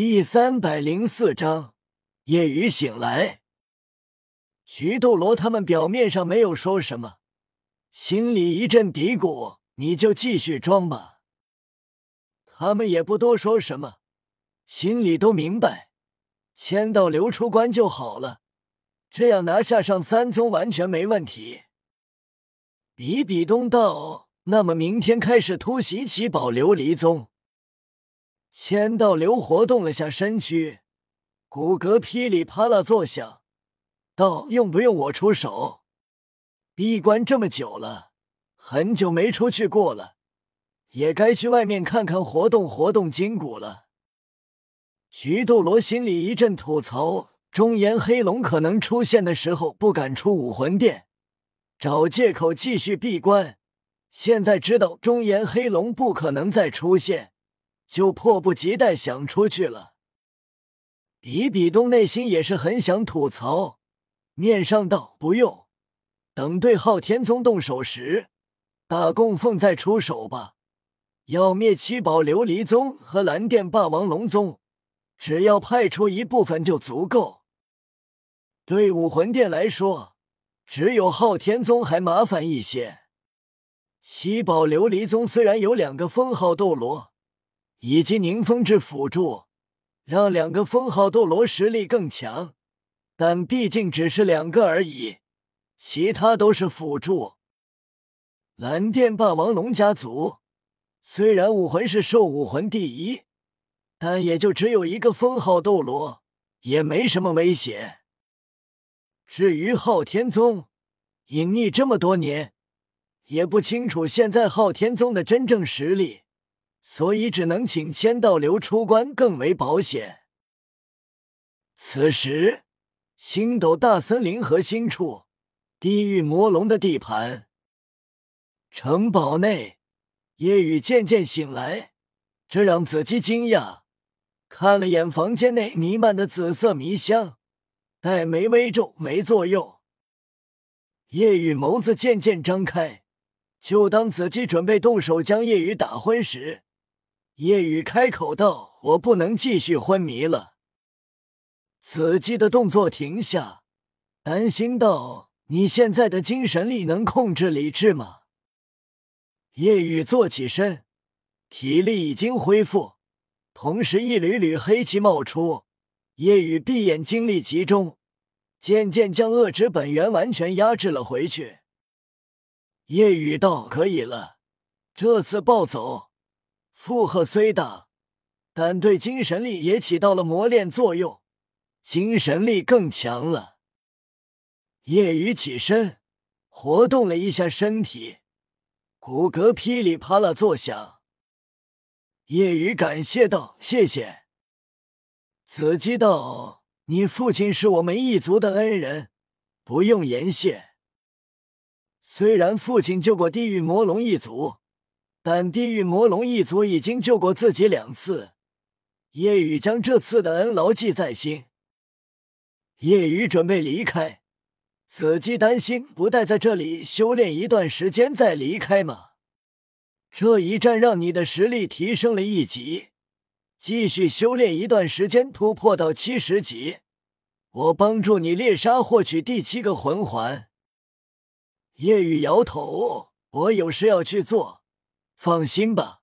第三百零四章，夜雨醒来。菊斗罗他们表面上没有说什么，心里一阵嘀咕：“你就继续装吧。”他们也不多说什么，心里都明白，签到流出关就好了，这样拿下上三宗完全没问题。比比东道：“那么明天开始突袭七宝琉璃宗。”千道流活动了下身躯，骨骼噼里啪啦作响，道：“用不用我出手？闭关这么久了，很久没出去过了，也该去外面看看，活动活动筋骨了。”菊斗罗心里一阵吐槽：中炎黑龙可能出现的时候不敢出武魂殿，找借口继续闭关。现在知道中炎黑龙不可能再出现。就迫不及待想出去了。比比东内心也是很想吐槽，面上道不用，等对昊天宗动手时，大供奉再出手吧。要灭七宝琉璃宗和蓝电霸王龙宗，只要派出一部分就足够。对武魂殿来说，只有昊天宗还麻烦一些。七宝琉璃宗虽然有两个封号斗罗。以及宁风致辅助，让两个封号斗罗实力更强，但毕竟只是两个而已，其他都是辅助。蓝电霸王龙家族虽然武魂是兽武魂第一，但也就只有一个封号斗罗，也没什么威胁。至于昊天宗，隐匿这么多年，也不清楚现在昊天宗的真正实力。所以只能请千道流出关更为保险。此时，星斗大森林核心处，地狱魔龙的地盘。城堡内，夜雨渐渐醒来，这让子姬惊讶。看了眼房间内弥漫的紫色迷香，黛眉微皱，没作用。夜雨眸子渐渐张开，就当子姬准备动手将夜雨打昏时。夜雨开口道：“我不能继续昏迷了。”子姬的动作停下，担心道：“你现在的精神力能控制理智吗？”夜雨坐起身，体力已经恢复，同时一缕缕黑气冒出。夜雨闭眼，精力集中，渐渐将恶之本源完全压制了回去。夜雨道：“可以了，这次暴走。”负荷虽大，但对精神力也起到了磨练作用，精神力更强了。夜雨起身，活动了一下身体，骨骼噼里啪啦作响。夜雨感谢道：“谢谢。”子姬道：“你父亲是我们一族的恩人，不用言谢。虽然父亲救过地狱魔龙一族。”但地狱魔龙一族已经救过自己两次，夜雨将这次的恩牢记在心。夜雨准备离开，子姬担心不待在这里修炼一段时间再离开吗？这一战让你的实力提升了一级，继续修炼一段时间，突破到七十级，我帮助你猎杀获取第七个魂环。夜雨摇头，我有事要去做。放心吧，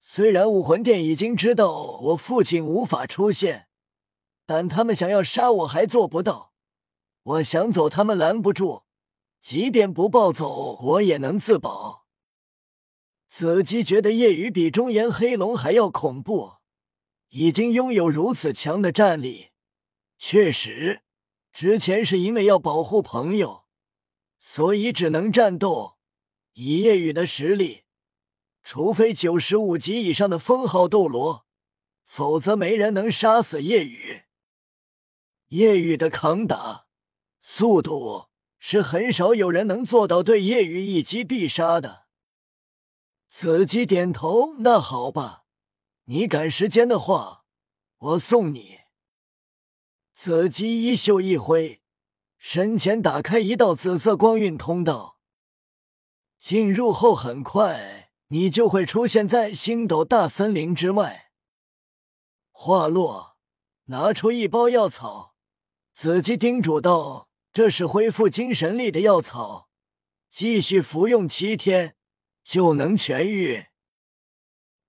虽然武魂殿已经知道我父亲无法出现，但他们想要杀我还做不到。我想走，他们拦不住。即便不暴走，我也能自保。子姬觉得夜雨比中炎黑龙还要恐怖，已经拥有如此强的战力。确实，之前是因为要保护朋友，所以只能战斗。以夜雨的实力。除非九十五级以上的封号斗罗，否则没人能杀死夜雨。夜雨的抗打速度是很少有人能做到对夜雨一击必杀的。子姬点头，那好吧，你赶时间的话，我送你。子姬衣袖一挥，身前打开一道紫色光晕通道，进入后很快。你就会出现在星斗大森林之外。话落，拿出一包药草，子姬叮嘱道：“这是恢复精神力的药草，继续服用七天就能痊愈。”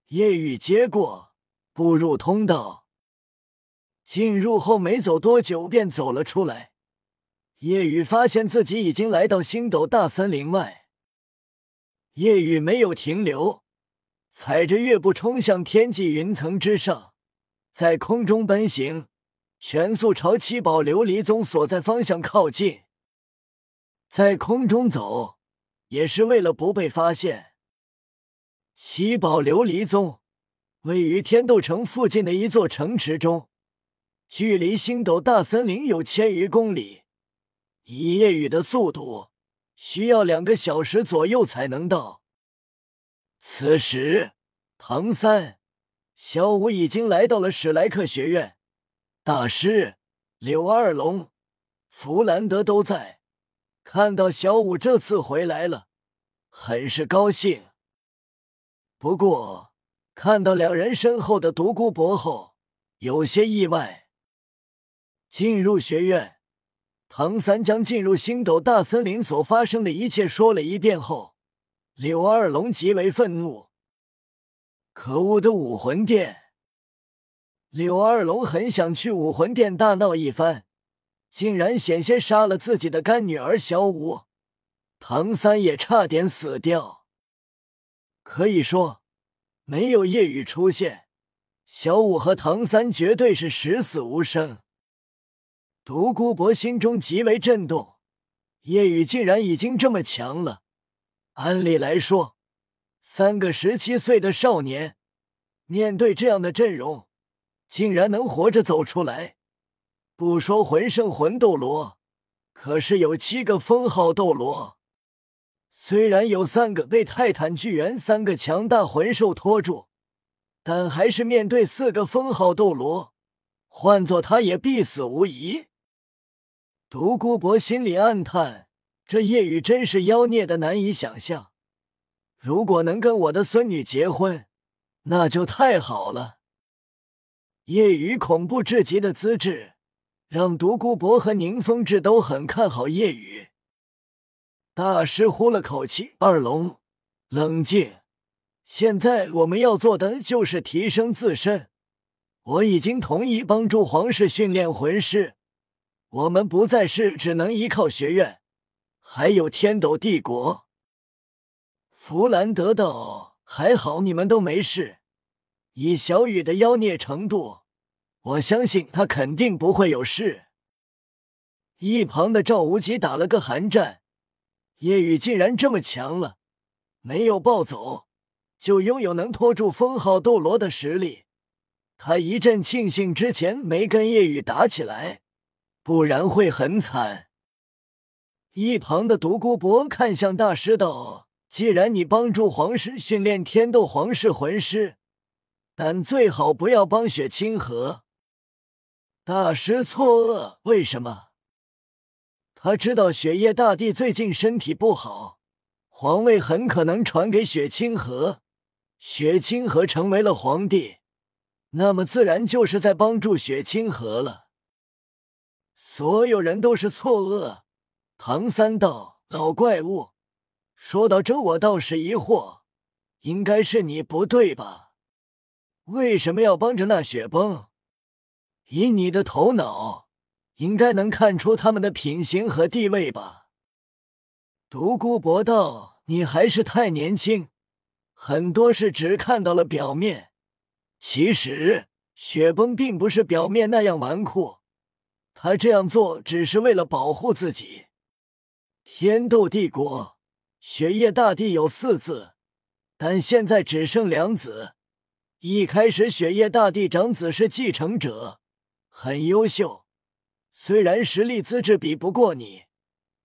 夜雨接过，步入通道。进入后没走多久，便走了出来。夜雨发现自己已经来到星斗大森林外。夜雨没有停留，踩着月步冲向天际云层之上，在空中奔行，全速朝七宝琉璃宗所在方向靠近。在空中走，也是为了不被发现。七宝琉璃宗位于天斗城附近的一座城池中。距离星斗大森林有千余公里，以夜雨的速度，需要两个小时左右才能到。此时，唐三、小五已经来到了史莱克学院，大师柳二龙、弗兰德都在。看到小五这次回来了，很是高兴。不过，看到两人身后的独孤博后，有些意外。进入学院，唐三将进入星斗大森林所发生的一切说了一遍后，柳二龙极为愤怒。可恶的武魂殿！柳二龙很想去武魂殿大闹一番，竟然险些杀了自己的干女儿小舞，唐三也差点死掉。可以说，没有夜雨出现，小舞和唐三绝对是十死无生。独孤博心中极为震动，夜雨竟然已经这么强了。按理来说，三个十七岁的少年面对这样的阵容，竟然能活着走出来。不说魂圣魂斗罗，可是有七个封号斗罗，虽然有三个被泰坦巨猿三个强大魂兽拖住，但还是面对四个封号斗罗，换做他也必死无疑。独孤博心里暗叹：“这夜雨真是妖孽的难以想象。如果能跟我的孙女结婚，那就太好了。”夜雨恐怖至极的资质，让独孤博和宁风致都很看好夜雨。大师呼了口气：“二龙，冷静。现在我们要做的就是提升自身。我已经同意帮助皇室训练魂师。”我们不再是只能依靠学院，还有天斗帝国。弗兰德道，还好你们都没事。以小雨的妖孽程度，我相信他肯定不会有事。一旁的赵无极打了个寒战，夜雨竟然这么强了，没有暴走，就拥有能拖住封号斗罗的实力。他一阵庆幸之前没跟夜雨打起来。不然会很惨。一旁的独孤博看向大师道：“既然你帮助皇室训练天斗皇室魂师，但最好不要帮雪清河。”大师错愕：“为什么？”他知道雪夜大帝最近身体不好，皇位很可能传给雪清河。雪清河成为了皇帝，那么自然就是在帮助雪清河了。所有人都是错愕。唐三道：“老怪物，说到这，我倒是疑惑，应该是你不对吧？为什么要帮着那雪崩？以你的头脑，应该能看出他们的品行和地位吧？”独孤博道：“你还是太年轻，很多事只看到了表面。其实，雪崩并不是表面那样纨绔。”他这样做只是为了保护自己。天斗帝国，雪夜大帝有四子，但现在只剩两子。一开始，雪夜大帝长子是继承者，很优秀，虽然实力资质比不过你，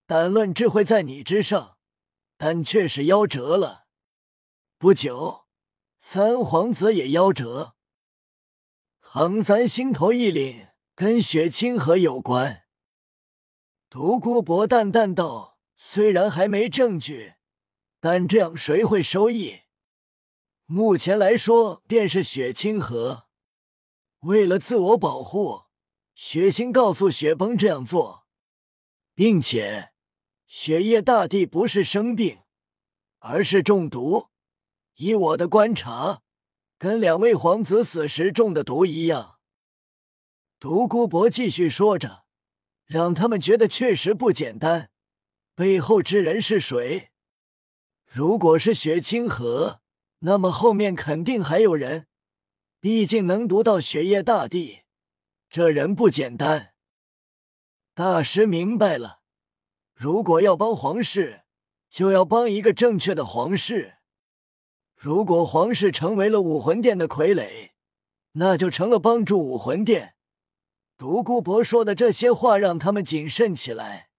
但论智慧在你之上，但却是夭折了。不久，三皇子也夭折。唐三心头一凛。跟雪清河有关，独孤博淡淡道：“虽然还没证据，但这样谁会收益？目前来说，便是雪清河。为了自我保护，雪星告诉雪崩这样做，并且雪夜大帝不是生病，而是中毒。以我的观察，跟两位皇子死时中的毒一样。独孤博继续说着，让他们觉得确实不简单。背后之人是谁？如果是雪清河，那么后面肯定还有人。毕竟能读到雪夜大帝，这人不简单。大师明白了，如果要帮皇室，就要帮一个正确的皇室。如果皇室成为了武魂殿的傀儡，那就成了帮助武魂殿。独孤博说的这些话，让他们谨慎起来。